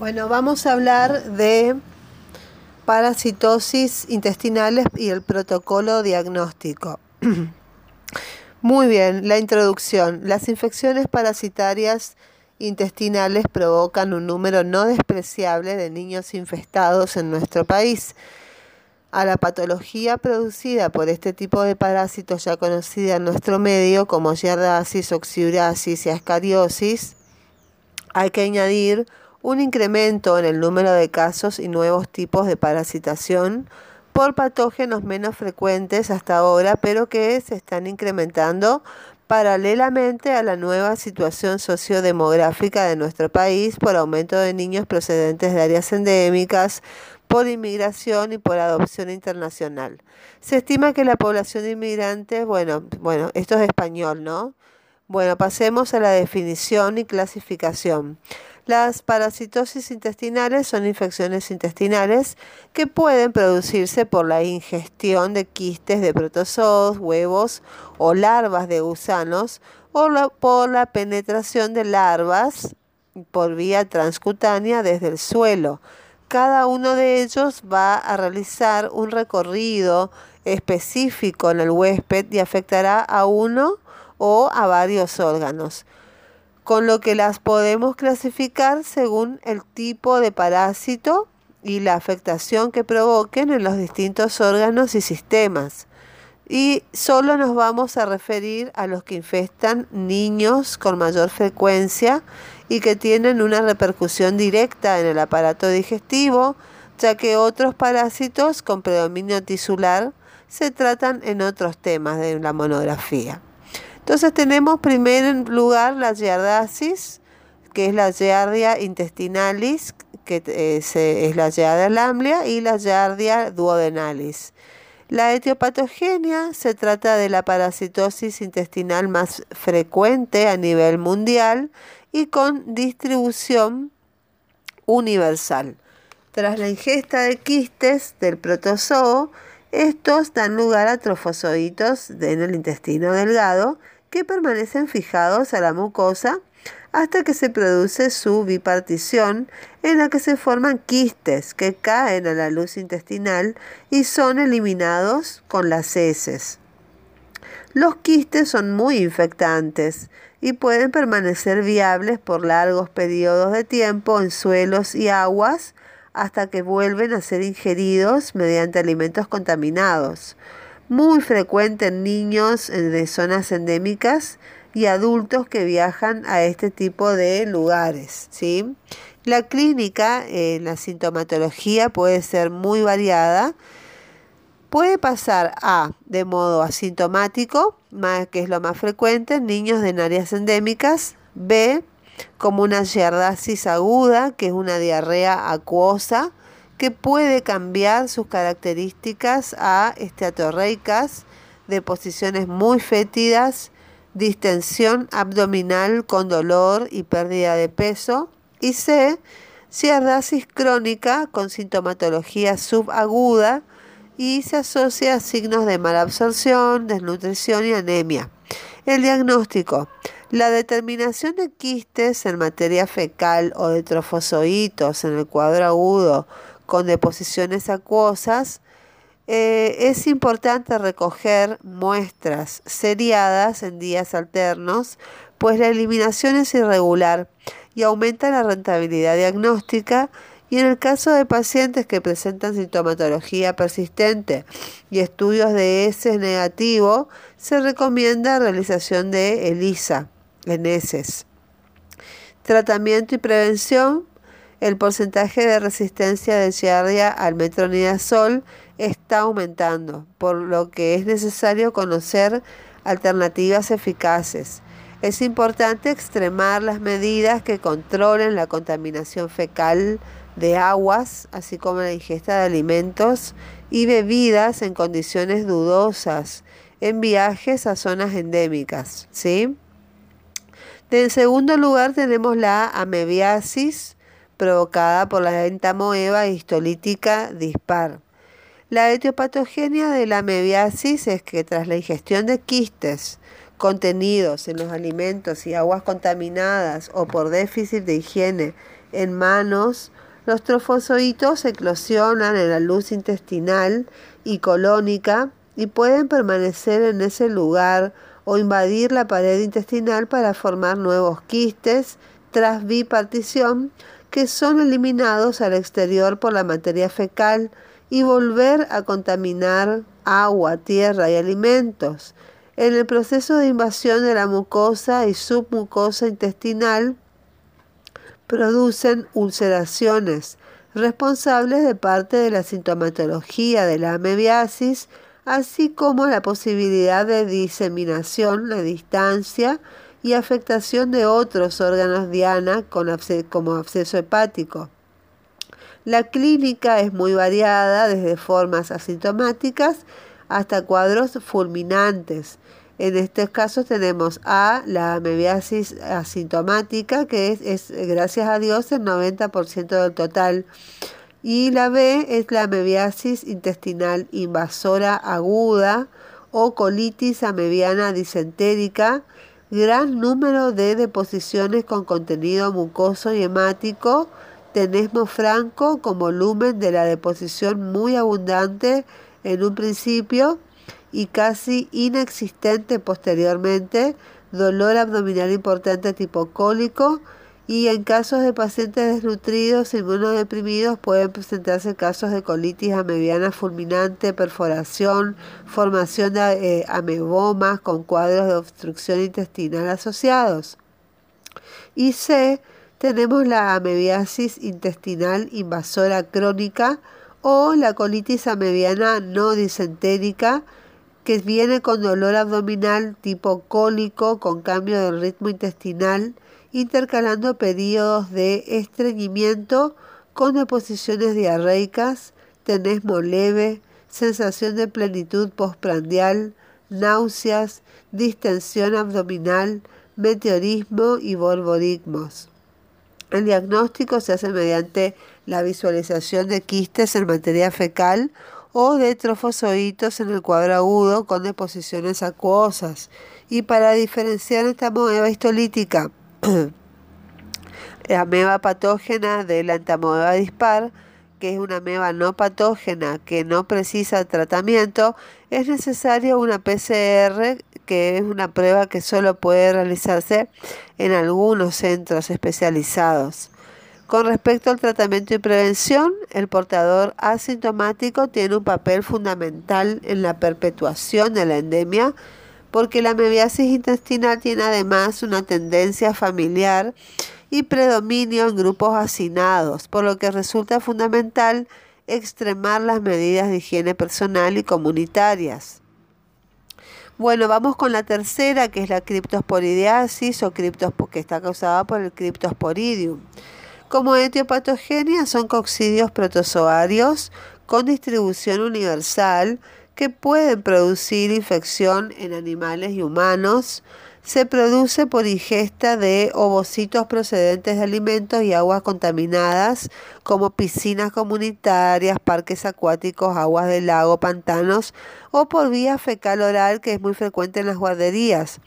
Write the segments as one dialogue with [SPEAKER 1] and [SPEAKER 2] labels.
[SPEAKER 1] Bueno, vamos a hablar de parasitosis intestinales y el protocolo diagnóstico. Muy bien, la introducción. Las infecciones parasitarias intestinales provocan un número no despreciable de niños infestados en nuestro país. A la patología producida por este tipo de parásitos ya conocida en nuestro medio como giardasis, oxiurasis y ascariosis, hay que añadir un incremento en el número de casos y nuevos tipos de parasitación por patógenos menos frecuentes hasta ahora, pero que se están incrementando paralelamente a la nueva situación sociodemográfica de nuestro país por aumento de niños procedentes de áreas endémicas, por inmigración y por adopción internacional. Se estima que la población de inmigrantes, bueno, bueno, esto es español, ¿no? Bueno, pasemos a la definición y clasificación. Las parasitosis intestinales son infecciones intestinales que pueden producirse por la ingestión de quistes de protozoos, huevos o larvas de gusanos o por la penetración de larvas por vía transcutánea desde el suelo. Cada uno de ellos va a realizar un recorrido específico en el huésped y afectará a uno o a varios órganos con lo que las podemos clasificar según el tipo de parásito y la afectación que provoquen en los distintos órganos y sistemas. Y solo nos vamos a referir a los que infestan niños con mayor frecuencia y que tienen una repercusión directa en el aparato digestivo, ya que otros parásitos con predominio tisular se tratan en otros temas de la monografía. Entonces tenemos primer lugar la giardasis, que es la giardia intestinalis, que eh, es la giardia lamblia, y la giardia duodenalis. La etiopatogenia se trata de la parasitosis intestinal más frecuente a nivel mundial y con distribución universal. Tras la ingesta de quistes del protozoo, estos dan lugar a trofozoitos en el intestino delgado que permanecen fijados a la mucosa hasta que se produce su bipartición en la que se forman quistes que caen a la luz intestinal y son eliminados con las heces. Los quistes son muy infectantes y pueden permanecer viables por largos periodos de tiempo en suelos y aguas hasta que vuelven a ser ingeridos mediante alimentos contaminados muy frecuente en niños de zonas endémicas y adultos que viajan a este tipo de lugares. ¿sí? La clínica, eh, la sintomatología puede ser muy variada. Puede pasar a de modo asintomático, más, que es lo más frecuente en niños en áreas endémicas. B, como una giardasis aguda, que es una diarrea acuosa que puede cambiar sus características a esteatorreicas, de posiciones muy fétidas, distensión abdominal con dolor y pérdida de peso. Y C, ciardasis crónica con sintomatología subaguda y se asocia a signos de malabsorción, desnutrición y anemia. El diagnóstico. La determinación de quistes en materia fecal o de trofozoitos en el cuadro agudo con deposiciones acuosas, eh, es importante recoger muestras seriadas en días alternos, pues la eliminación es irregular y aumenta la rentabilidad diagnóstica y en el caso de pacientes que presentan sintomatología persistente y estudios de S negativo, se recomienda realización de ELISA en. Tratamiento y prevención el porcentaje de resistencia de Giardia al metronidazol está aumentando, por lo que es necesario conocer alternativas eficaces. Es importante extremar las medidas que controlen la contaminación fecal de aguas, así como la ingesta de alimentos y bebidas en condiciones dudosas en viajes a zonas endémicas. ¿sí? En segundo lugar tenemos la amebiasis, provocada por la entamoeba histolítica dispar. La etiopatogenia de la mebiasis es que tras la ingestión de quistes contenidos en los alimentos y aguas contaminadas o por déficit de higiene en manos, los trofozoitos eclosionan en la luz intestinal y colónica y pueden permanecer en ese lugar o invadir la pared intestinal para formar nuevos quistes tras bipartición que son eliminados al exterior por la materia fecal y volver a contaminar agua, tierra y alimentos. En el proceso de invasión de la mucosa y submucosa intestinal producen ulceraciones responsables de parte de la sintomatología de la amebiasis, así como la posibilidad de diseminación a distancia y afectación de otros órganos diana como absceso hepático. La clínica es muy variada, desde formas asintomáticas hasta cuadros fulminantes. En estos casos tenemos A, la amebiasis asintomática, que es, gracias a Dios el 90% del total. Y la B es la amebiasis intestinal invasora aguda o colitis amebiana disentérica, gran número de deposiciones con contenido mucoso y hemático, tenesmo franco con volumen de la deposición muy abundante en un principio y casi inexistente posteriormente, dolor abdominal importante tipo cólico y en casos de pacientes desnutridos, inmunodeprimidos, pueden presentarse casos de colitis amebiana fulminante, perforación, formación de eh, amebomas con cuadros de obstrucción intestinal asociados. Y C, tenemos la amebiasis intestinal invasora crónica o la colitis amebiana no disentérica, que viene con dolor abdominal tipo cólico, con cambio de ritmo intestinal, intercalando periodos de estreñimiento con deposiciones diarreicas, tenesmo leve, sensación de plenitud postprandial, náuseas, distensión abdominal, meteorismo y borborigmos. El diagnóstico se hace mediante la visualización de quistes en materia fecal o de trofozoitos en el cuadro agudo con deposiciones acuosas. Y para diferenciar esta ameba histolítica, ameba patógena de la entamoeba dispar, que es una ameba no patógena que no precisa tratamiento, es necesario una PCR, que es una prueba que solo puede realizarse en algunos centros especializados. Con respecto al tratamiento y prevención, el portador asintomático tiene un papel fundamental en la perpetuación de la endemia porque la amebiasis intestinal tiene además una tendencia familiar y predominio en grupos hacinados, por lo que resulta fundamental extremar las medidas de higiene personal y comunitarias. Bueno, vamos con la tercera, que es la criptosporidiasis o que está causada por el criptosporidium. Como etiopatogenia son coccidios protozoarios con distribución universal que pueden producir infección en animales y humanos. Se produce por ingesta de ovocitos procedentes de alimentos y aguas contaminadas como piscinas comunitarias, parques acuáticos, aguas del lago, pantanos o por vía fecal oral que es muy frecuente en las guarderías.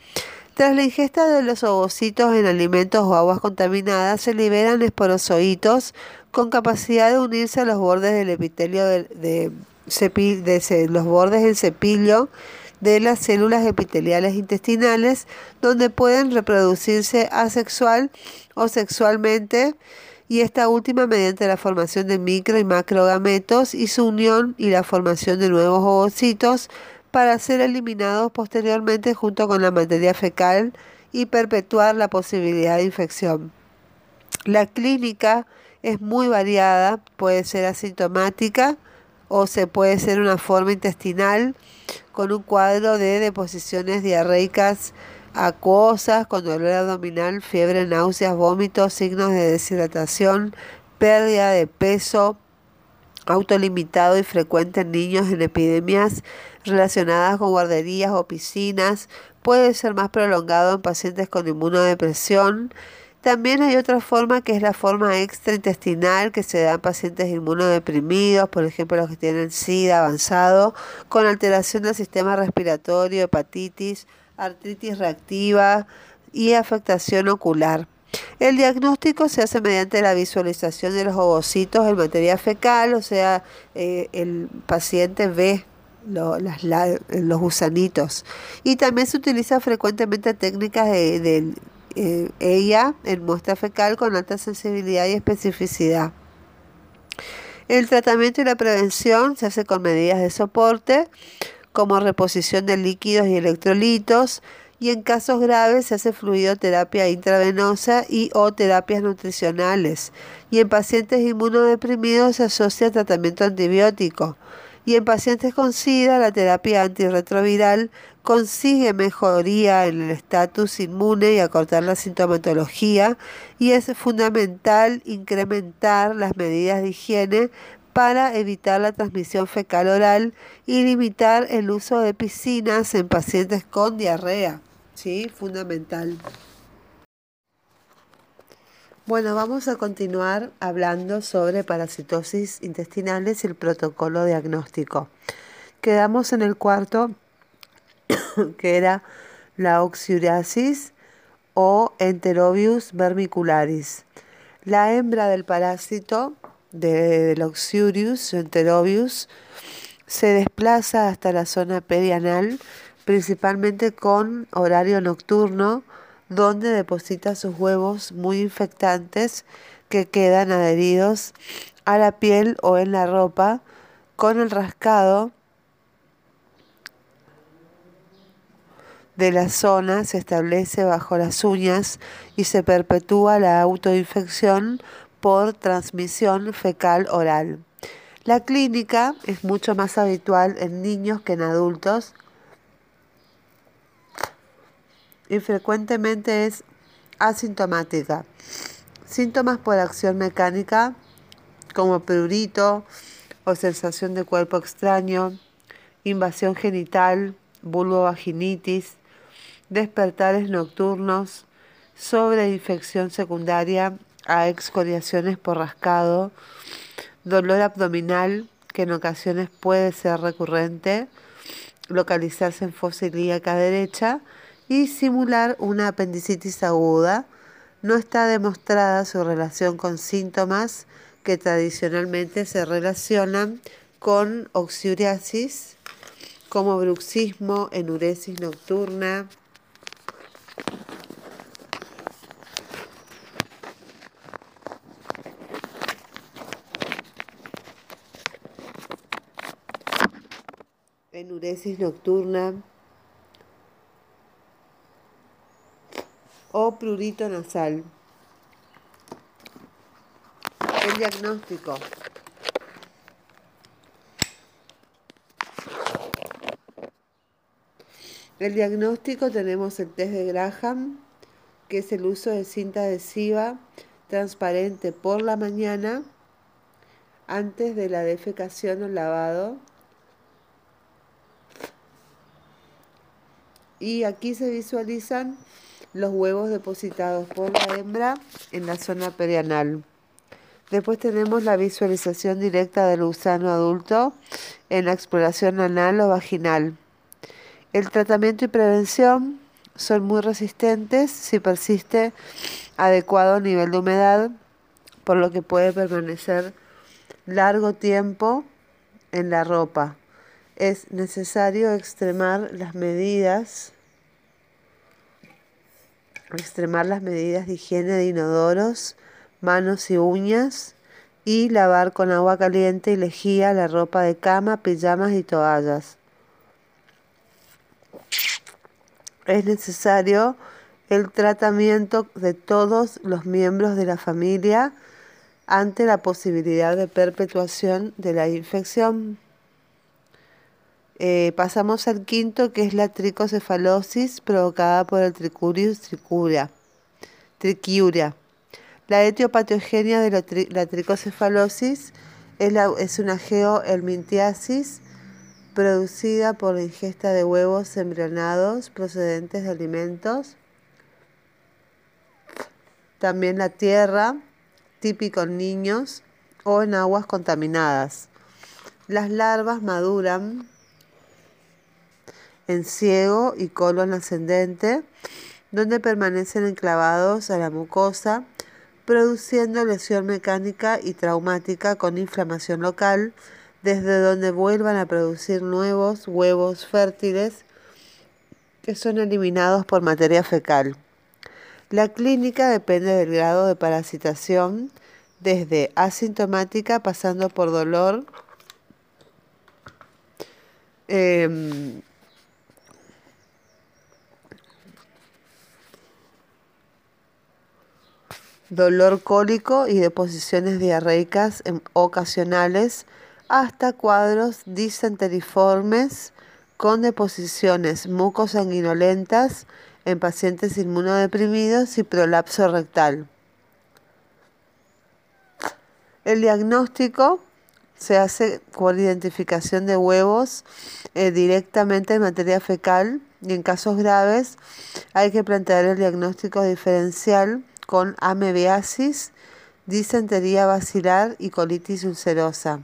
[SPEAKER 1] Tras la ingesta de los ovocitos en alimentos o aguas contaminadas, se liberan esporozoitos con capacidad de unirse a los bordes del epitelio de, de, los bordes del cepillo de las células epiteliales intestinales, donde pueden reproducirse asexual o sexualmente, y esta última mediante la formación de micro y macrogametos y su unión y la formación de nuevos ovocitos para ser eliminados posteriormente junto con la materia fecal y perpetuar la posibilidad de infección. La clínica es muy variada, puede ser asintomática o se puede ser una forma intestinal con un cuadro de deposiciones diarreicas acuosas, con dolor abdominal, fiebre, náuseas, vómitos, signos de deshidratación, pérdida de peso, autolimitado y frecuente en niños en epidemias relacionadas con guarderías o piscinas, puede ser más prolongado en pacientes con inmunodepresión. También hay otra forma que es la forma extraintestinal que se da en pacientes inmunodeprimidos, por ejemplo los que tienen SIDA avanzado, con alteración del sistema respiratorio, hepatitis, artritis reactiva y afectación ocular. El diagnóstico se hace mediante la visualización de los ovocitos en materia fecal, o sea, eh, el paciente ve los gusanitos. Y también se utiliza frecuentemente técnicas de, eh, ella en muestra fecal con alta sensibilidad y especificidad. El tratamiento y la prevención se hace con medidas de soporte como reposición de líquidos y electrolitos y en casos graves se hace fluidoterapia intravenosa y o terapias nutricionales y en pacientes inmunodeprimidos se asocia tratamiento antibiótico y en pacientes con SIDA la terapia antirretroviral consigue mejoría en el estatus inmune y acortar la sintomatología y es fundamental incrementar las medidas de higiene para evitar la transmisión fecal oral y limitar el uso de piscinas en pacientes con diarrea. ¿Sí? Fundamental. Bueno, vamos a continuar hablando sobre parasitosis intestinales y el protocolo diagnóstico. Quedamos en el cuarto, que era la oxiuriasis o Enterobius vermicularis. La hembra del parásito del Oxiurius Enterobius se desplaza hasta la zona perianal, principalmente con horario nocturno, donde deposita sus huevos muy infectantes que quedan adheridos a la piel o en la ropa con el rascado de la zona se establece bajo las uñas y se perpetúa la autoinfección por transmisión fecal oral. La clínica es mucho más habitual en niños que en adultos y frecuentemente es asintomática. Síntomas por acción mecánica como prurito o sensación de cuerpo extraño, invasión genital, vulvovaginitis, despertares nocturnos, sobreinfección secundaria a excoriaciones por rascado, dolor abdominal que en ocasiones puede ser recurrente, localizarse en fosa ilíaca derecha y simular una apendicitis aguda. No está demostrada su relación con síntomas que tradicionalmente se relacionan con oxiuriasis, como bruxismo, enuresis nocturna, enuresis nocturna, o prurito nasal. El diagnóstico. El diagnóstico tenemos el test de Graham, que es el uso de cinta adhesiva transparente por la mañana antes de la defecación o lavado. Y aquí se visualizan los huevos depositados por la hembra en la zona perianal. Después tenemos la visualización directa del gusano adulto en la exploración anal o vaginal. El tratamiento y prevención son muy resistentes si persiste adecuado nivel de humedad, por lo que puede permanecer largo tiempo en la ropa. Es necesario extremar las medidas extremar las medidas de higiene de inodoros, manos y uñas y lavar con agua caliente y lejía la ropa de cama, pijamas y toallas. Es necesario el tratamiento de todos los miembros de la familia ante la posibilidad de perpetuación de la infección. Eh, pasamos al quinto, que es la tricocefalosis provocada por el Tricurius tricuria. trichiuria. La etiopatogenia de la, tricocefalosis es, es una geohelmintiasis producida por la ingesta de huevos embrionados procedentes de alimentos. También la tierra, típico en niños o en aguas contaminadas. Las larvas maduran en ciego y colon ascendente donde permanecen enclavados a la mucosa, produciendo lesión mecánica y traumática con inflamación local, desde donde vuelvan a producir nuevos huevos fértiles que son eliminados por materia fecal. La clínica depende del grado de parasitación, desde asintomática pasando por dolor, em, dolor cólico y deposiciones diarreicas ocasionales hasta cuadros disenteriformes con deposiciones mucosanguinolentas en pacientes inmunodeprimidos y prolapso rectal. El diagnóstico se hace por identificación de huevos eh, directamente en materia fecal y en casos graves hay que plantear el diagnóstico diferencial con amebiasis, disentería vacilar y colitis ulcerosa.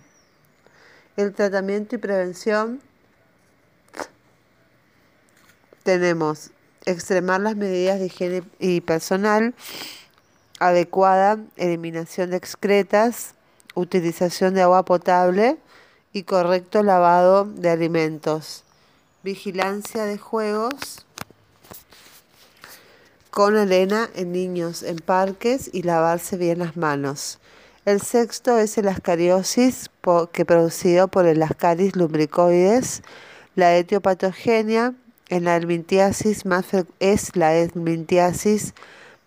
[SPEAKER 1] El tratamiento y prevención tenemos extremar las medidas de higiene y personal, adecuada eliminación de excretas, utilización de agua potable y correcto lavado de alimentos, vigilancia de juegos con arena en niños en parques y lavarse bien las manos. El sexto es el ascariosis que producido por el ascaris lumbricoides, la etiopatogenia en la más es la helmintiasis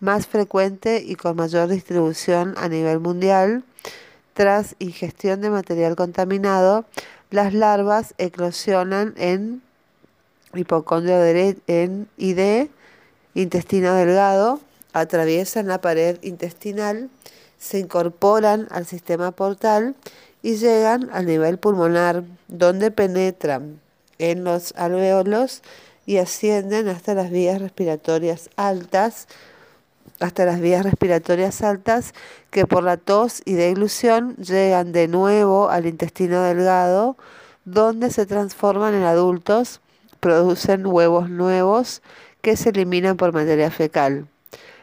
[SPEAKER 1] más frecuente y con mayor distribución a nivel mundial. Tras ingestión de material contaminado, las larvas eclosionan en hipocondrio en ID, intestino delgado, atraviesan la pared intestinal, se incorporan al sistema portal y llegan al nivel pulmonar, donde penetran en los alveolos y ascienden hasta las vías respiratorias altas, hasta las vías respiratorias altas que por la tos y deglución llegan de nuevo al intestino delgado, donde se transforman en adultos, producen huevos nuevos que se eliminan por materia fecal.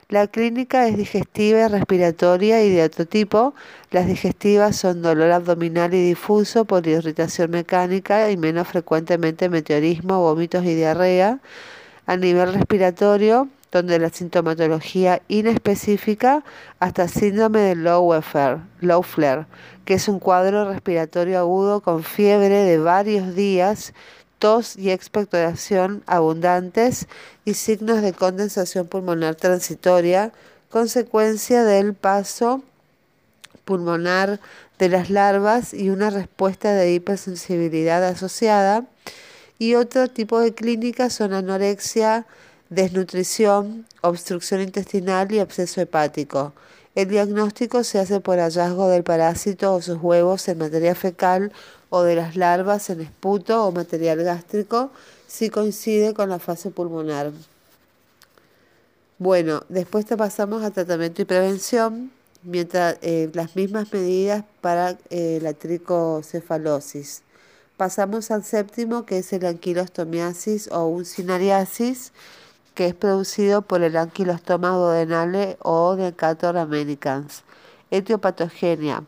[SPEAKER 1] La clínica es digestiva, respiratoria y de otro tipo. Las digestivas son dolor abdominal y difuso por irritación mecánica y menos frecuentemente meteorismo, vómitos y diarrea. A nivel respiratorio, donde la sintomatología inespecífica hasta síndrome de low flare, que es un cuadro respiratorio agudo con fiebre de varios días tos y expectoración abundantes y signos de condensación pulmonar transitoria, consecuencia del paso pulmonar de las larvas y una respuesta de hipersensibilidad asociada. Y otro tipo de clínicas son anorexia, desnutrición, obstrucción intestinal y absceso hepático. El diagnóstico se hace por hallazgo del parásito o sus huevos en materia fecal o de las larvas en esputo o material gástrico si coincide con la fase pulmonar. Bueno, después te pasamos a tratamiento y prevención, mientras eh, las mismas medidas para eh, la tricocefalosis. Pasamos al séptimo, que es el anquilostomiasis o uncinariasis, que es producido por el anquilostoma duodenale o Decator americans. Etiopatogenia.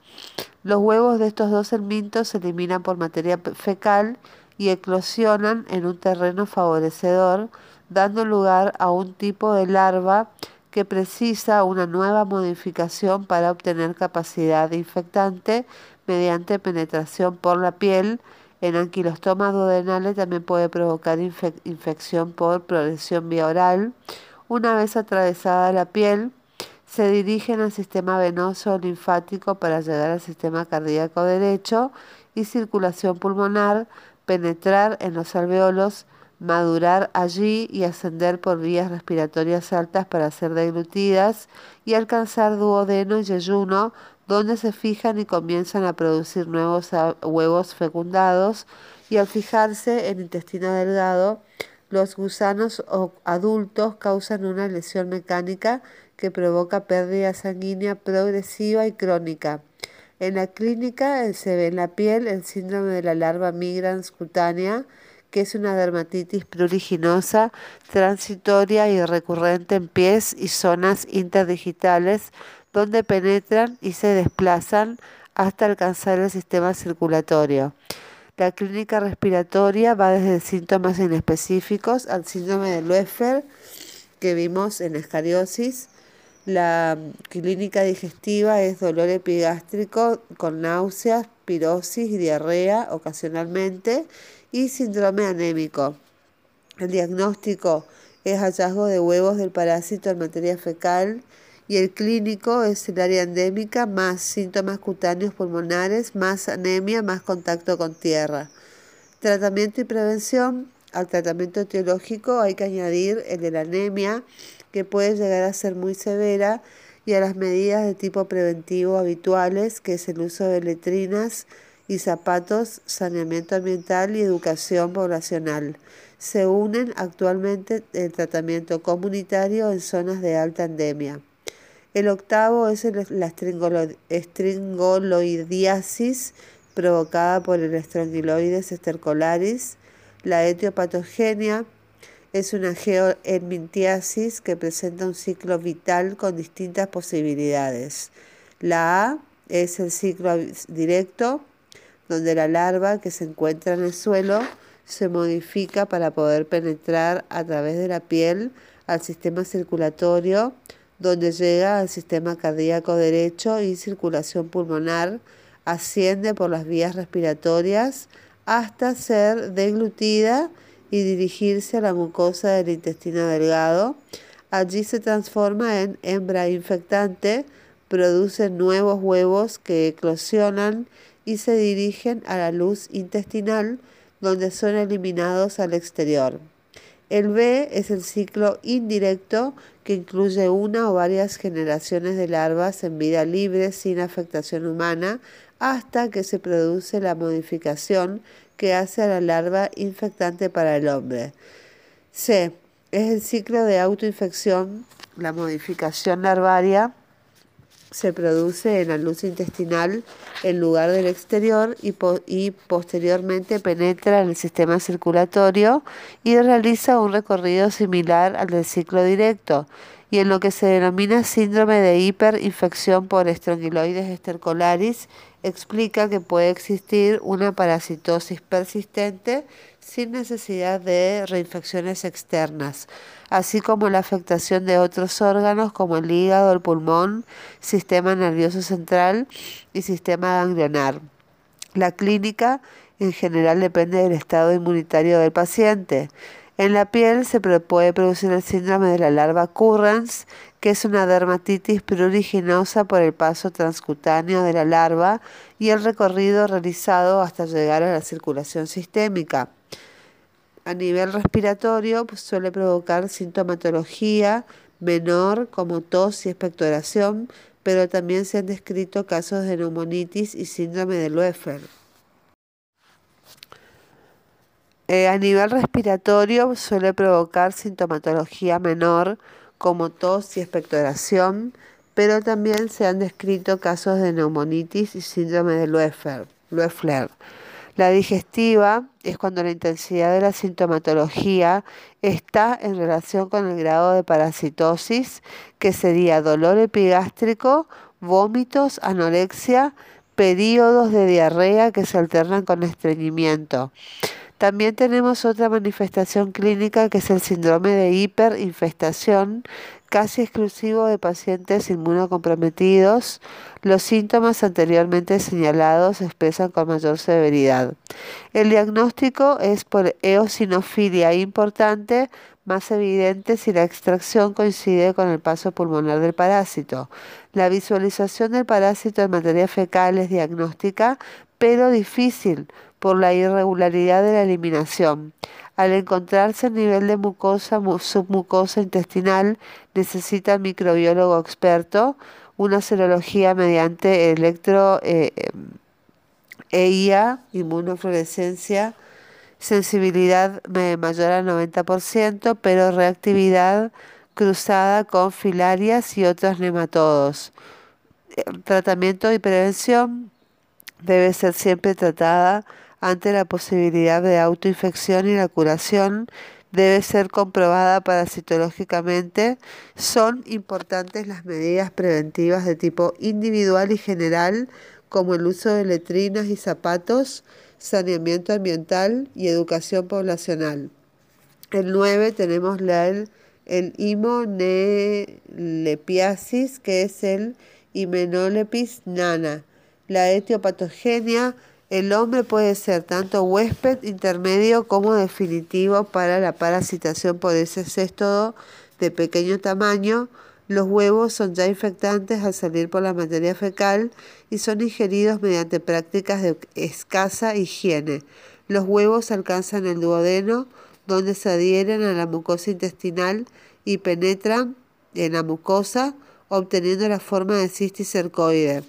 [SPEAKER 1] Los huevos de estos dos helmintos se eliminan por materia fecal y eclosionan en un terreno favorecedor, dando lugar a un tipo de larva que precisa una nueva modificación para obtener capacidad infectante mediante penetración por la piel. En anquilostoma duodenales también puede provocar infección por progresión vía oral. Una vez atravesada la piel, se dirigen al sistema venoso linfático para llegar al sistema cardíaco derecho y circulación pulmonar, penetrar en los alveolos, madurar allí y ascender por vías respiratorias altas para ser deglutidas y alcanzar duodeno y yeyuno, donde se fijan y comienzan a producir nuevos huevos fecundados y al fijarse en intestino delgado, los gusanos adultos causan una lesión mecánica que provoca pérdida sanguínea progresiva y crónica. En la clínica se ve en la piel el síndrome de la larva migrans cutánea, que es una dermatitis pruriginosa transitoria y recurrente en pies y zonas interdigitales donde penetran y se desplazan hasta alcanzar el sistema circulatorio. La clínica respiratoria va desde síntomas inespecíficos al síndrome de Loeffler que vimos en escariosis. La clínica digestiva es dolor epigástrico con náuseas, pirosis y diarrea ocasionalmente y síndrome anémico. El diagnóstico es hallazgo de huevos del parásito en materia fecal y el clínico es el área endémica más síntomas cutáneos pulmonares, más anemia, más contacto con tierra. Tratamiento y prevención. Al tratamiento etiológico hay que añadir el de la anemia, que puede llegar a ser muy severa, y a las medidas de tipo preventivo habituales, que es el uso de letrinas y zapatos, saneamiento ambiental y educación poblacional. Se unen actualmente el tratamiento comunitario en zonas de alta endemia. El octavo es la estringoloidiasis provocada por el Strongyloides estercolaris. La etiopatogenia es una geoenmintiasis que presenta un ciclo vital con distintas posibilidades. La A es el ciclo directo, donde la larva que se encuentra en el suelo se modifica para poder penetrar a través de la piel al sistema circulatorio donde llega al sistema cardíaco derecho y circulación pulmonar, asciende por las vías respiratorias hasta ser deglutida y dirigirse a la mucosa del intestino delgado. Allí se transforma en hembra infectante, produce nuevos huevos que eclosionan y se dirigen a la luz intestinal, donde son eliminados al exterior. El B es el ciclo indirecto que incluye una o varias generaciones de larvas en vida libre sin afectación humana hasta que se produce la modificación que hace a la larva infectante para el hombre. C es el ciclo de autoinfección, la modificación larvaria se produce en la luz intestinal en lugar del exterior y, y, posteriormente penetra en el sistema circulatorio y realiza un recorrido similar al del ciclo directo y en lo que se denomina síndrome de hiperinfección por estrongiloides estercolaris explica que puede existir una parasitosis persistente sin necesidad de reinfecciones externas, así como la afectación de otros órganos como el hígado, el pulmón, sistema nervioso central y sistema ganglionar. La clínica en general depende del estado inmunitario del paciente. En la piel se puede producir el síndrome de la larva Currens, que es una dermatitis pruriginosa por el paso transcutáneo de la larva y el recorrido realizado hasta llegar a la circulación sistémica. A nivel respiratorio pues, suele provocar sintomatología menor como tos y expectoración, pero también se han descrito casos de neumonitis y síndrome de Loeffler. Eh, a nivel respiratorio suele provocar sintomatología menor como tos y expectoración, pero también se han descrito casos de neumonitis y síndrome de Loeffler. La digestiva es cuando la intensidad de la sintomatología está en relación con el grado de parasitosis, que sería dolor epigástrico, vómitos, anorexia, periodos de diarrea que se alternan con estreñimiento. También tenemos otra manifestación clínica que es el síndrome de hiperinfestación, casi exclusivo de pacientes inmunocomprometidos. Los síntomas anteriormente señalados se expresan con mayor severidad. El diagnóstico es por eosinofilia importante, más evidente si la extracción coincide con el paso pulmonar del parásito. La visualización del parásito en materia fecal es diagnóstica, pero difícil por la irregularidad de la eliminación. Al encontrarse a nivel de mucosa submucosa intestinal, necesita el microbiólogo experto una serología mediante electro eh, EIA, inmunofluorescencia, sensibilidad mayor al 90%, pero reactividad cruzada con filarias y otros nematodos. Tratamiento y prevención debe ser siempre tratada ante la posibilidad de autoinfección y la curación debe ser comprobada parasitológicamente, son importantes las medidas preventivas de tipo individual y general, como el uso de letrinas y zapatos, saneamiento ambiental y educación poblacional. El 9 tenemos la, el, el imonelepiasis, que es el Imenolepis nana. La etiopatogenia el hombre puede ser tanto huésped intermedio como definitivo para la parasitación por ese cestodo de pequeño tamaño. Los huevos son ya infectantes al salir por la materia fecal y son ingeridos mediante prácticas de escasa higiene. Los huevos alcanzan el duodeno, donde se adhieren a la mucosa intestinal y penetran en la mucosa, obteniendo la forma de cisticercoide.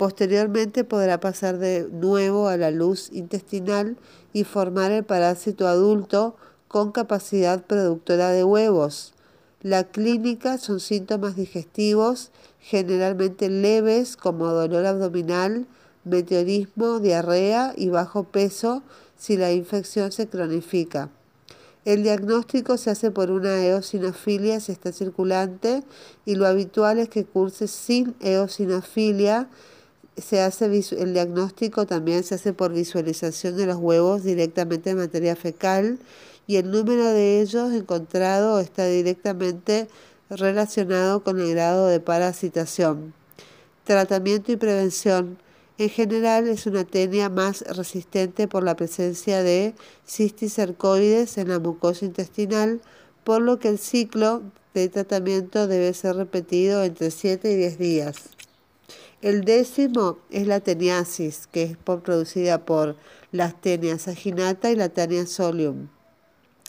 [SPEAKER 1] Posteriormente podrá pasar de nuevo a la luz intestinal y formar el parásito adulto con capacidad productora de huevos. La clínica son síntomas digestivos generalmente leves como dolor abdominal, meteorismo, diarrea y bajo peso si la infección se cronifica. El diagnóstico se hace por una eosinofilia si está circulante y lo habitual es que curse sin eosinofilia se hace el diagnóstico también se hace por visualización de los huevos directamente en materia fecal y el número de ellos encontrado está directamente relacionado con el grado de parasitación. Tratamiento y prevención. En general es una tenia más resistente por la presencia de cisticercoides en la mucosa intestinal, por lo que el ciclo de tratamiento debe ser repetido entre 7 y 10 días. El décimo es la teniasis, que es producida por las tenias aginata y la tenia solium.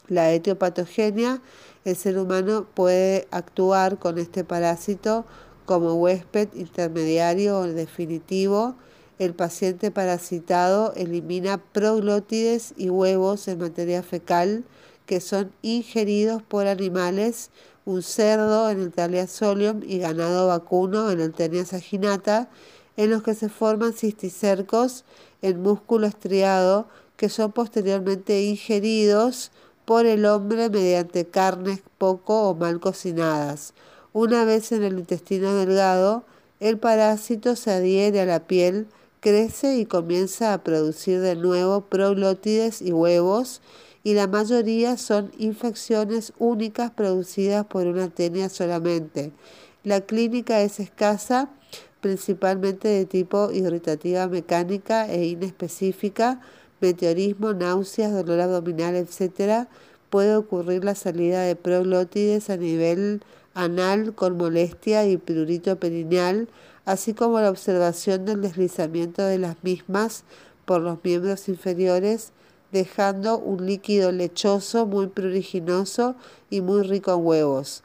[SPEAKER 1] La etiopatogenia, el ser humano puede actuar con este parásito como huésped intermediario o definitivo. El paciente parasitado elimina proglótides y huevos en materia fecal que son ingeridos por animales un cerdo en el Thalia solium y ganado vacuno en el Tenia saginata, en los que se forman cisticercos en músculo estriado que son posteriormente ingeridos por el hombre mediante carnes poco o mal cocinadas. Una vez en el intestino delgado, el parásito se adhiere a la piel, crece y comienza a producir de nuevo proglótides y huevos y la mayoría son infecciones únicas producidas por una tenia solamente. La clínica es escasa, principalmente de tipo irritativa mecánica e inespecífica, meteorismo, náuseas, dolor abdominal, etc. Puede ocurrir la salida de proglótides a nivel anal con molestia y prurito perineal, así como la observación del deslizamiento de las mismas por los miembros inferiores dejando un líquido lechoso muy pruriginoso y muy rico en huevos.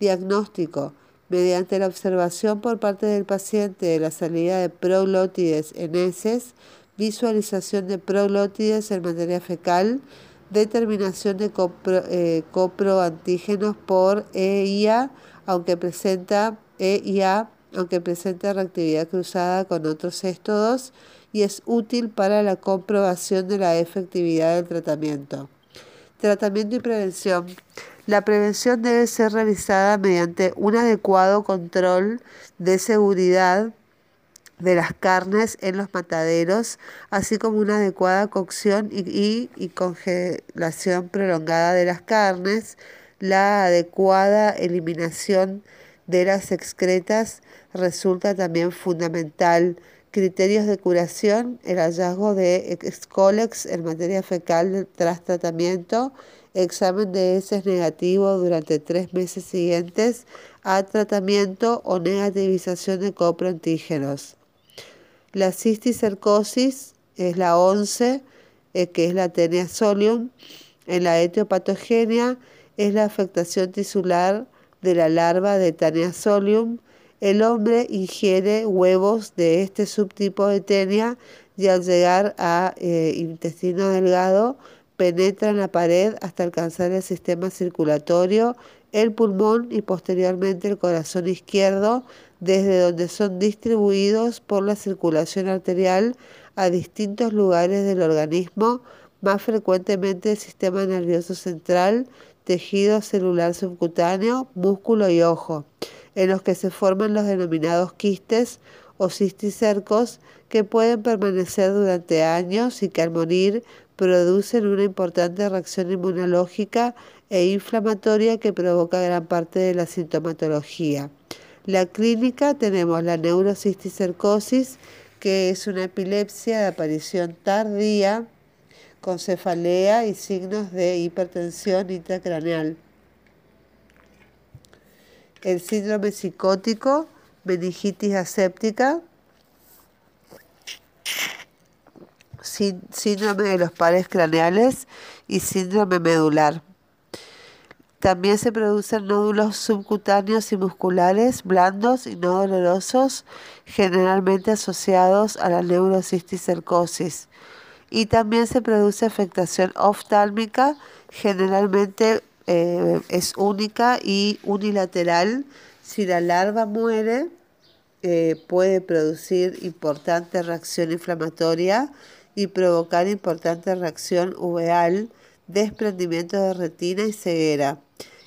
[SPEAKER 1] Diagnóstico. Mediante la observación por parte del paciente de la salida de proglótides en heces, visualización de proglótides en materia fecal, determinación de eh, coproantígenos por EIA, aunque presenta EIA, aunque presenta reactividad cruzada con otros éstodos, y es útil para la comprobación de la efectividad del tratamiento. Tratamiento y prevención. La prevención debe ser realizada mediante un adecuado control de seguridad de las carnes en los mataderos, así como una adecuada cocción y, y, congelación prolongada de las carnes, la adecuada eliminación de las excretas resulta también fundamental Criterios de curación, el hallazgo de Scolex en materia fecal tras tratamiento, examen de heces negativo durante tres meses siguientes a tratamiento o negativización de coproantígenos. La cisticercosis es la 11, eh, que es la tenia solium. En la etiopatogenia es la afectación tisular de la larva de tenia solium el hombre ingiere huevos de este subtipo de tenia y al llegar a eh, intestino delgado penetra en la pared hasta alcanzar el sistema circulatorio el pulmón y posteriormente el corazón izquierdo, desde donde son distribuidos por la circulación arterial a distintos lugares del organismo, más frecuentemente el sistema nervioso central, tejido celular subcutáneo, músculo y ojo, en los que se forman los denominados quistes o cisticercos que pueden permanecer durante años y que al morir producen una importante reacción inmunológica e inflamatoria que provoca gran parte de la sintomatología. La clínica tenemos la neurocisticercosis, que es una epilepsia de aparición tardía con cefalea y signos de hipertensión intracraneal. El síndrome psicótico, meningitis aséptica, síndrome de los pares craneales y síndrome medular. También se producen nódulos subcutáneos y musculares blandos y no dolorosos, generalmente asociados a la neurocisticercosis. Y también se produce afectación oftálmica, generalmente eh, es única y unilateral. Si la larva muere, eh, puede producir importante reacción inflamatoria y provocar importante reacción uveal, desprendimiento de retina y ceguera.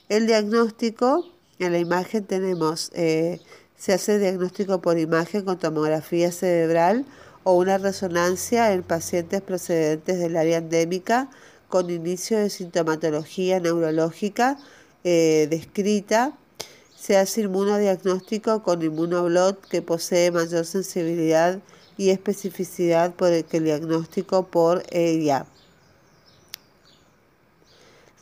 [SPEAKER 1] El diagnóstico, en la imagen tenemos, eh, se hace diagnóstico por imagen con tomografía cerebral o una resonancia en pacientes procedentes del área endémica con inicio de sintomatología neurológica eh, descrita. Se hace inmunodiagnóstico con inmunoblot que posee mayor sensibilidad y especificidad por el que el diagnóstico por ella.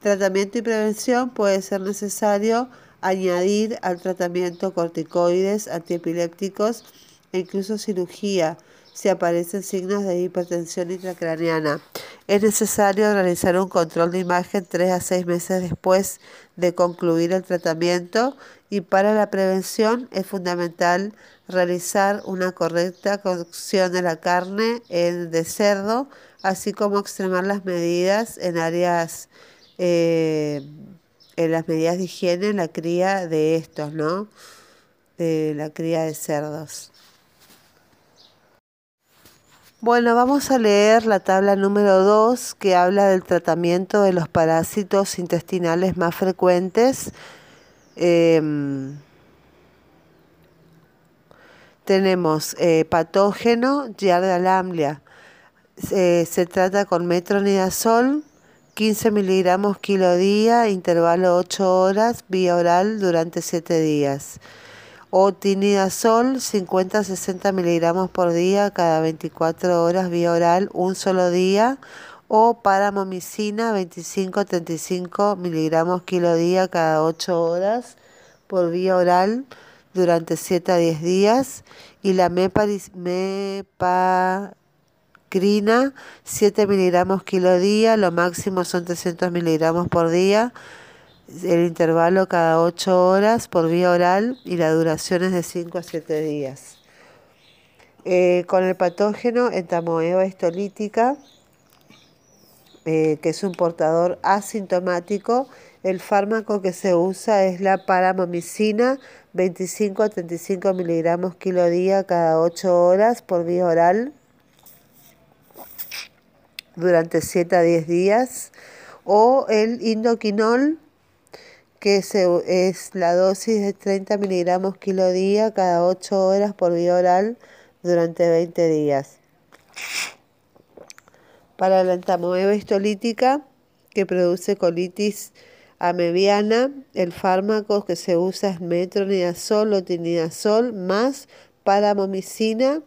[SPEAKER 1] Tratamiento y prevención puede ser necesario añadir al tratamiento corticoides, antiepilépticos e incluso cirugía si aparecen signos de hipertensión intracraneana. Es necesario realizar un control de imagen 3 a 6 meses después de concluir el tratamiento y para la prevención es fundamental realizar una correcta cocción de la carne de cerdo, así como extremar las medidas en áreas, eh, en las medidas de higiene en la cría de estos, ¿no? De la cría de cerdos. Bueno, vamos a leer la tabla número 2 que habla del tratamiento de los parásitos intestinales más frecuentes. Em, tenemos eh, patógeno, Giardia lamblia. se trata con metronidazol, 15 miligramos kilo día, intervalo 8 horas, vía oral durante 7 días o tinidazol 50-60 miligramos por día cada 24 horas vía oral un solo día. O paramomicina 25-35 miligramos kilo día cada 8 horas por vía oral durante 7 a 10 días. Y la mepacrina 7 miligramos kilo día, lo máximo son 300 miligramos por día el intervalo cada 8 horas por vía oral y la duración es de 5 a 7 días. Eh, con el patógeno entamoeba histolítica, eh, que es un portador asintomático, el fármaco que se usa es la paramomicina, 25 a 35 miligramos kilo día cada 8 horas por vía oral durante 7 a 10 días, o el indoquinol, que es la dosis de 30 miligramos kilo día cada 8 horas por vía oral durante 20 días. Para la entamoeba histolítica que produce colitis amebiana, el fármaco que se usa es metronidazol o tinidazol más paramomicina.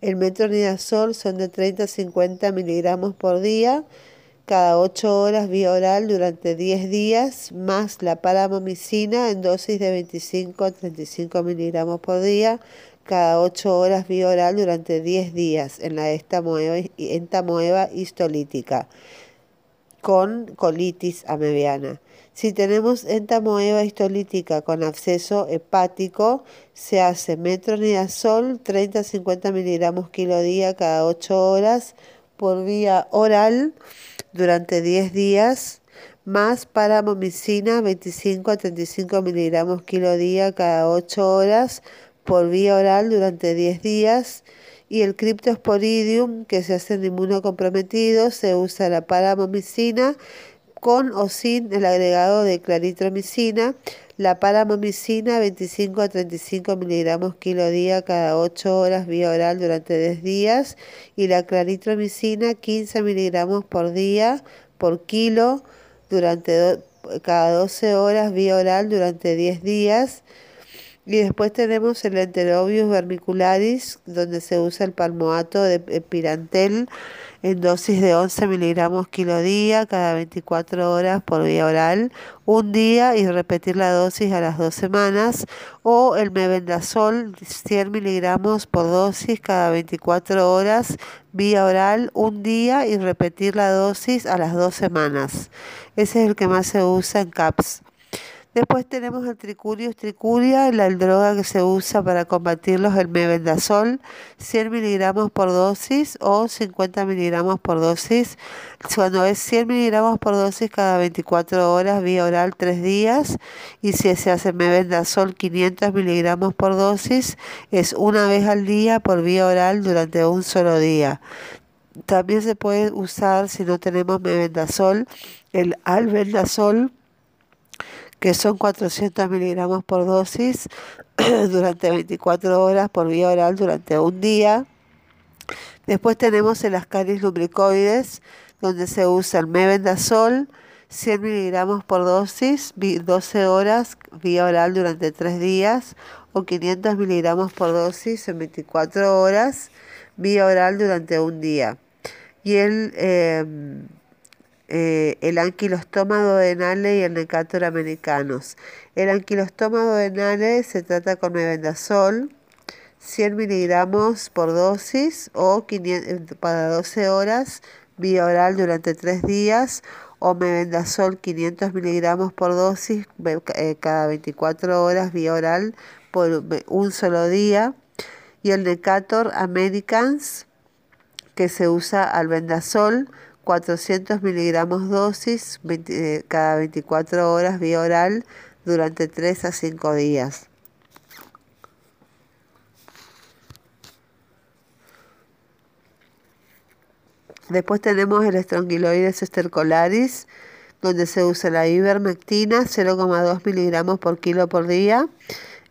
[SPEAKER 1] El metronidazol son de 30 a 50 miligramos por día cada 8 horas vía oral durante 10 días, más la paramomicina en dosis de 25 a 35 miligramos por día, cada 8 horas vía oral durante 10 días en la entamoeba histolítica con colitis amebiana. Si tenemos entamoeba histolítica con absceso hepático, se hace metronidazol 30-50 miligramos kilo día cada 8 horas por vía oral durante 10 días, más paramomicina 25 a 35 miligramos kilo día cada 8 horas por vía oral durante 10 días. Y el criptosporidium que se hace en inmunocomprometido se usa la paramomicina con o sin el agregado de claritromicina, la paramomicina 25 a 35 miligramos kilo día cada 8 horas vía oral durante 10 días y la claritromicina 15 miligramos por día por kilo durante cada 12 horas vía oral durante 10 días. Y después tenemos el Enterobius vermicularis, donde se usa el palmoato de pirantel en dosis de 11 miligramos kilo día cada 24 horas por vía oral, un día y repetir la dosis a las dos semanas, o el mebendazol 100 miligramos por dosis cada 24 horas vía oral, un día y repetir la dosis a las dos semanas. Ese es el que más se usa en CAPS. Después tenemos el tricurius tricuria, la droga que se usa para combatirlos, el mebendazol, 100 miligramos por dosis o 50 miligramos por dosis. Cuando es 100 miligramos por dosis cada 24 horas, vía oral 3 días. Y si se hace mebendazol 500 miligramos por dosis, es una vez al día por vía oral durante un solo día. También se puede usar, si no tenemos mebendazol, el albendazol que son 400 miligramos por dosis durante 24 horas por vía oral durante un día. Después tenemos el ascaris lubricoides, donde se usa el mebendazol, 100 miligramos por dosis, 12 horas vía oral durante 3 días, o 500 miligramos por dosis en 24 horas vía oral durante un día. Y el em, eh, el anquilostoma duodenale y el necator americanos. El anquilostoma duodenale se trata con mebendazol, 100 miligramos por dosis o 500, para 12 horas vía oral durante 3 días o mebendazol 500 miligramos por dosis eh, cada 24 horas vía oral por un solo día y el Necator Americans que se usa albendazol 400 miligramos dosis eh, cada 24 horas vía oral durante 3 a 5 días. Después tenemos el estrongiloides estercolaris, donde se usa la ivermectina, 0,2 miligramos por kilo por día,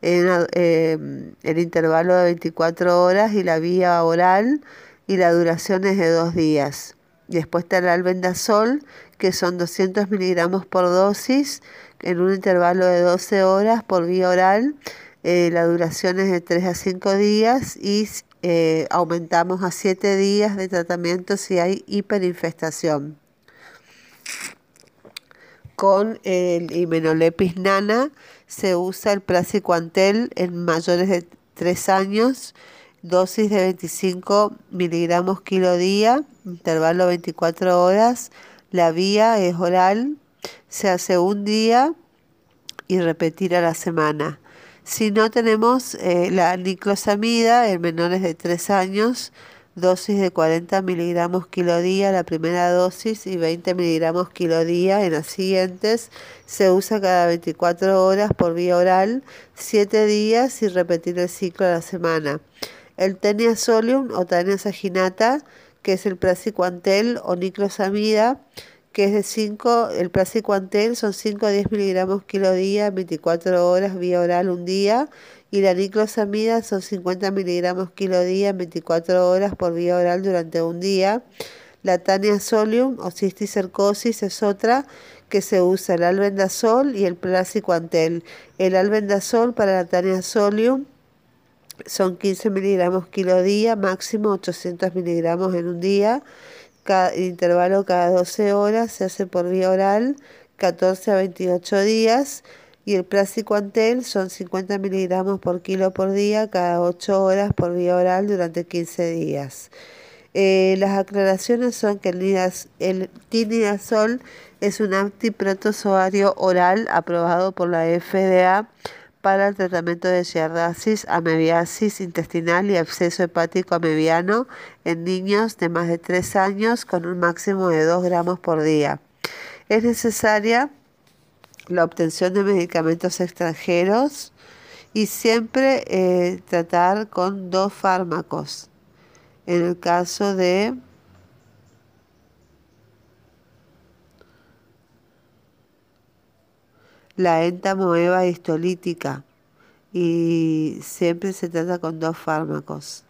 [SPEAKER 1] en eh, el intervalo de 24 horas y la vía oral, y la duración es de 2 días. Después está el albendazol, que son 200 miligramos por dosis en un intervalo de 12 horas por vía oral. Eh, la duración es de 3 a 5 días y eh, aumentamos a 7 días de tratamiento si hay hiperinfestación. Con el imenolepis nana se usa el praziquantel en mayores de 3 años dosis de 25 miligramos kilo día, intervalo 24 horas. La vía es oral, se hace un día y repetir a la semana. Si no tenemos eh, la niclosamida en menores de 3 años, dosis de 40 miligramos kilo día, la primera dosis, y 20 miligramos kilo día en las siguientes. Se usa cada 24 horas por vía oral, 7 días y repetir el ciclo a la semana el Tenia solium o Tenia saginata, que es el praziquantel o niclosamida, que es de 5, el praziquantel son 5 a 10 miligramos kilo día, 24 horas vía oral un día, y la niclosamida son 50 miligramos kilo día, 24 horas por vía oral durante un día. La Tania solium o cisticercosis es otra que se usa el albendazol y el praziquantel. El albendazol para la Tania solium son 15 miligramos kilo día, máximo 800 miligramos en un día. Cada intervalo cada 12 horas se hace por vía oral, 14 a 28 días. Y el praziquantel son 50 miligramos por kilo por día, cada 8 horas por vía oral durante 15 días. Eh, las aclaraciones son que el tinidazol es un antiprotozoario oral aprobado por la FDA para el tratamiento de giardiasis, amebiasis intestinal y absceso hepático amebiano en niños de más de 3 años con un máximo de 2 gramos por día. Es necesaria la obtención de medicamentos extranjeros y siempre eh, tratar con dos fármacos. En el caso de la entamoeba histolítica y siempre se trata con dos fármacos.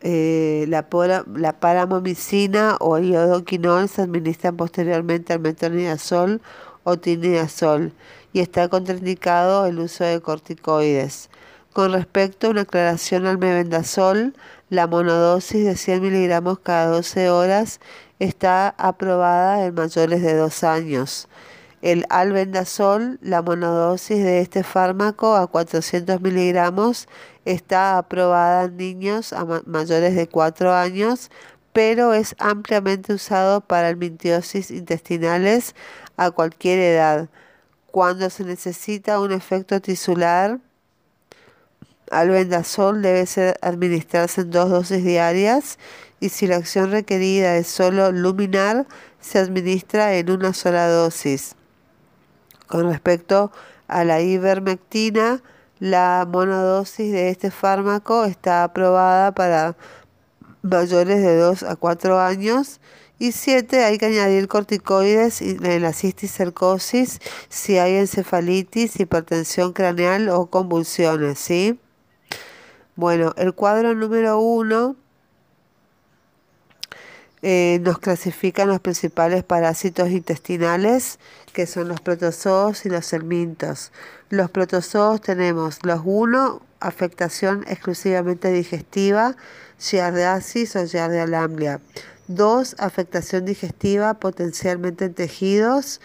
[SPEAKER 1] Eh, la, la, paramomicina o el iodoquinol se administran posteriormente al metronidazol o tinidazol y está contraindicado el uso de corticoides. Con respecto a una aclaración al mebendazol, la monodosis de 100 miligramos cada 12 horas está aprobada en mayores de 2 años. El albendazol, la monodosis de este fármaco a 400 miligramos, está aprobada en niños mayores de 4 años, pero es ampliamente usado para mintiosis intestinales a cualquier edad. Cuando se necesita un efecto tisular, albendazol debe ser administrarse en dos dosis diarias y si la acción requerida es solo luminar, se administra en una sola dosis. Con respecto a la ivermectina, la monodosis de este fármaco está aprobada para mayores de 2 a 4 años. Y 7. Hay que añadir corticoides en la cisticercosis si hay encefalitis, hipertensión craneal o convulsiones. ¿sí? Bueno, el cuadro número 1 eh, nos clasifican los principales parásitos intestinales, que son los protozoos y los helmintos. Los protozoos tenemos los 1, afectación exclusivamente digestiva, giardiasis o giardia lamblia. 2, afectación digestiva potencialmente en tejidos,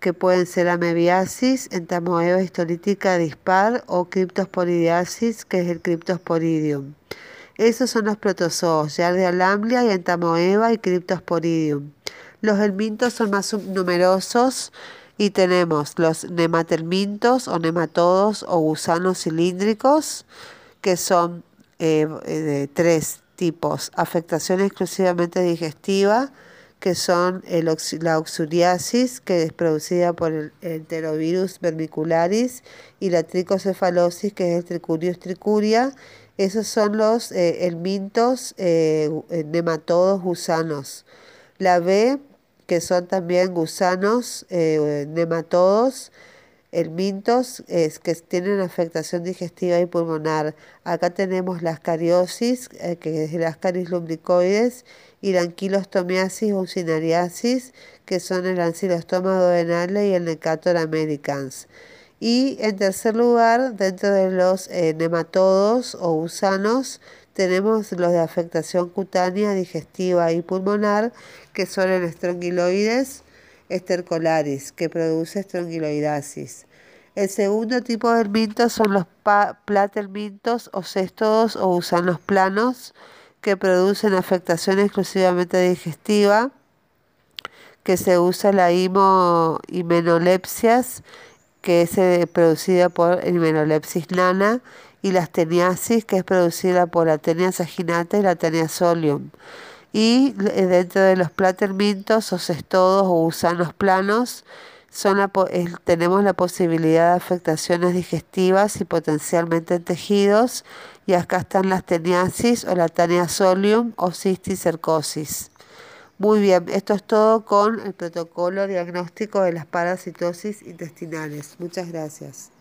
[SPEAKER 1] que pueden ser amebiasis, entamoeba histolítica dispar o criptosporidiasis, que es el criptosporidium. Esos son los protozoos, Giardia lamblia y Entamoeba y Cryptosporidium. Los helmintos son más numerosos y tenemos los nematelmintos o nematodos o gusanos cilíndricos, que son eh, de tres tipos. Afectación exclusivamente digestiva, que son la oxuriasis, que es producida por el enterovirus vermicularis, y la tricocefalosis, que es el tricurius tricuria, esos son los eh, eh, eh, nematodos, gusanos. La B, que son también gusanos, nematodos, elmintos, es, que tienen afectación digestiva y pulmonar. Acá tenemos la ascariosis, que es el ascaris lumbricoides, y la anquilostomiasis o cinariasis, que son el ancilostoma duodenale y el necator americans. Y en tercer lugar, dentro de los eh, nematodos o gusanos, tenemos los de afectación cutánea, digestiva y pulmonar, que son el estrongiloides estercolaris, que produce estrongiloidasis. El segundo tipo de hermintos son los platelmintos o céstodos o gusanos planos, que producen afectación exclusivamente digestiva, que se usa la himo que es eh, producida por Himenolepsis nana, y la asteniasis, que es producida por la tenia saginata y la tenia solium. Y eh, dentro de los platermintos o cestodos o gusanos planos, son tenemos la posibilidad de afectaciones digestivas y potencialmente en tejidos. Y acá están las teniasis o la tenia solium o cisticercosis. Muy bien, esto es todo con el protocolo diagnóstico de las parasitosis intestinales. Muchas gracias.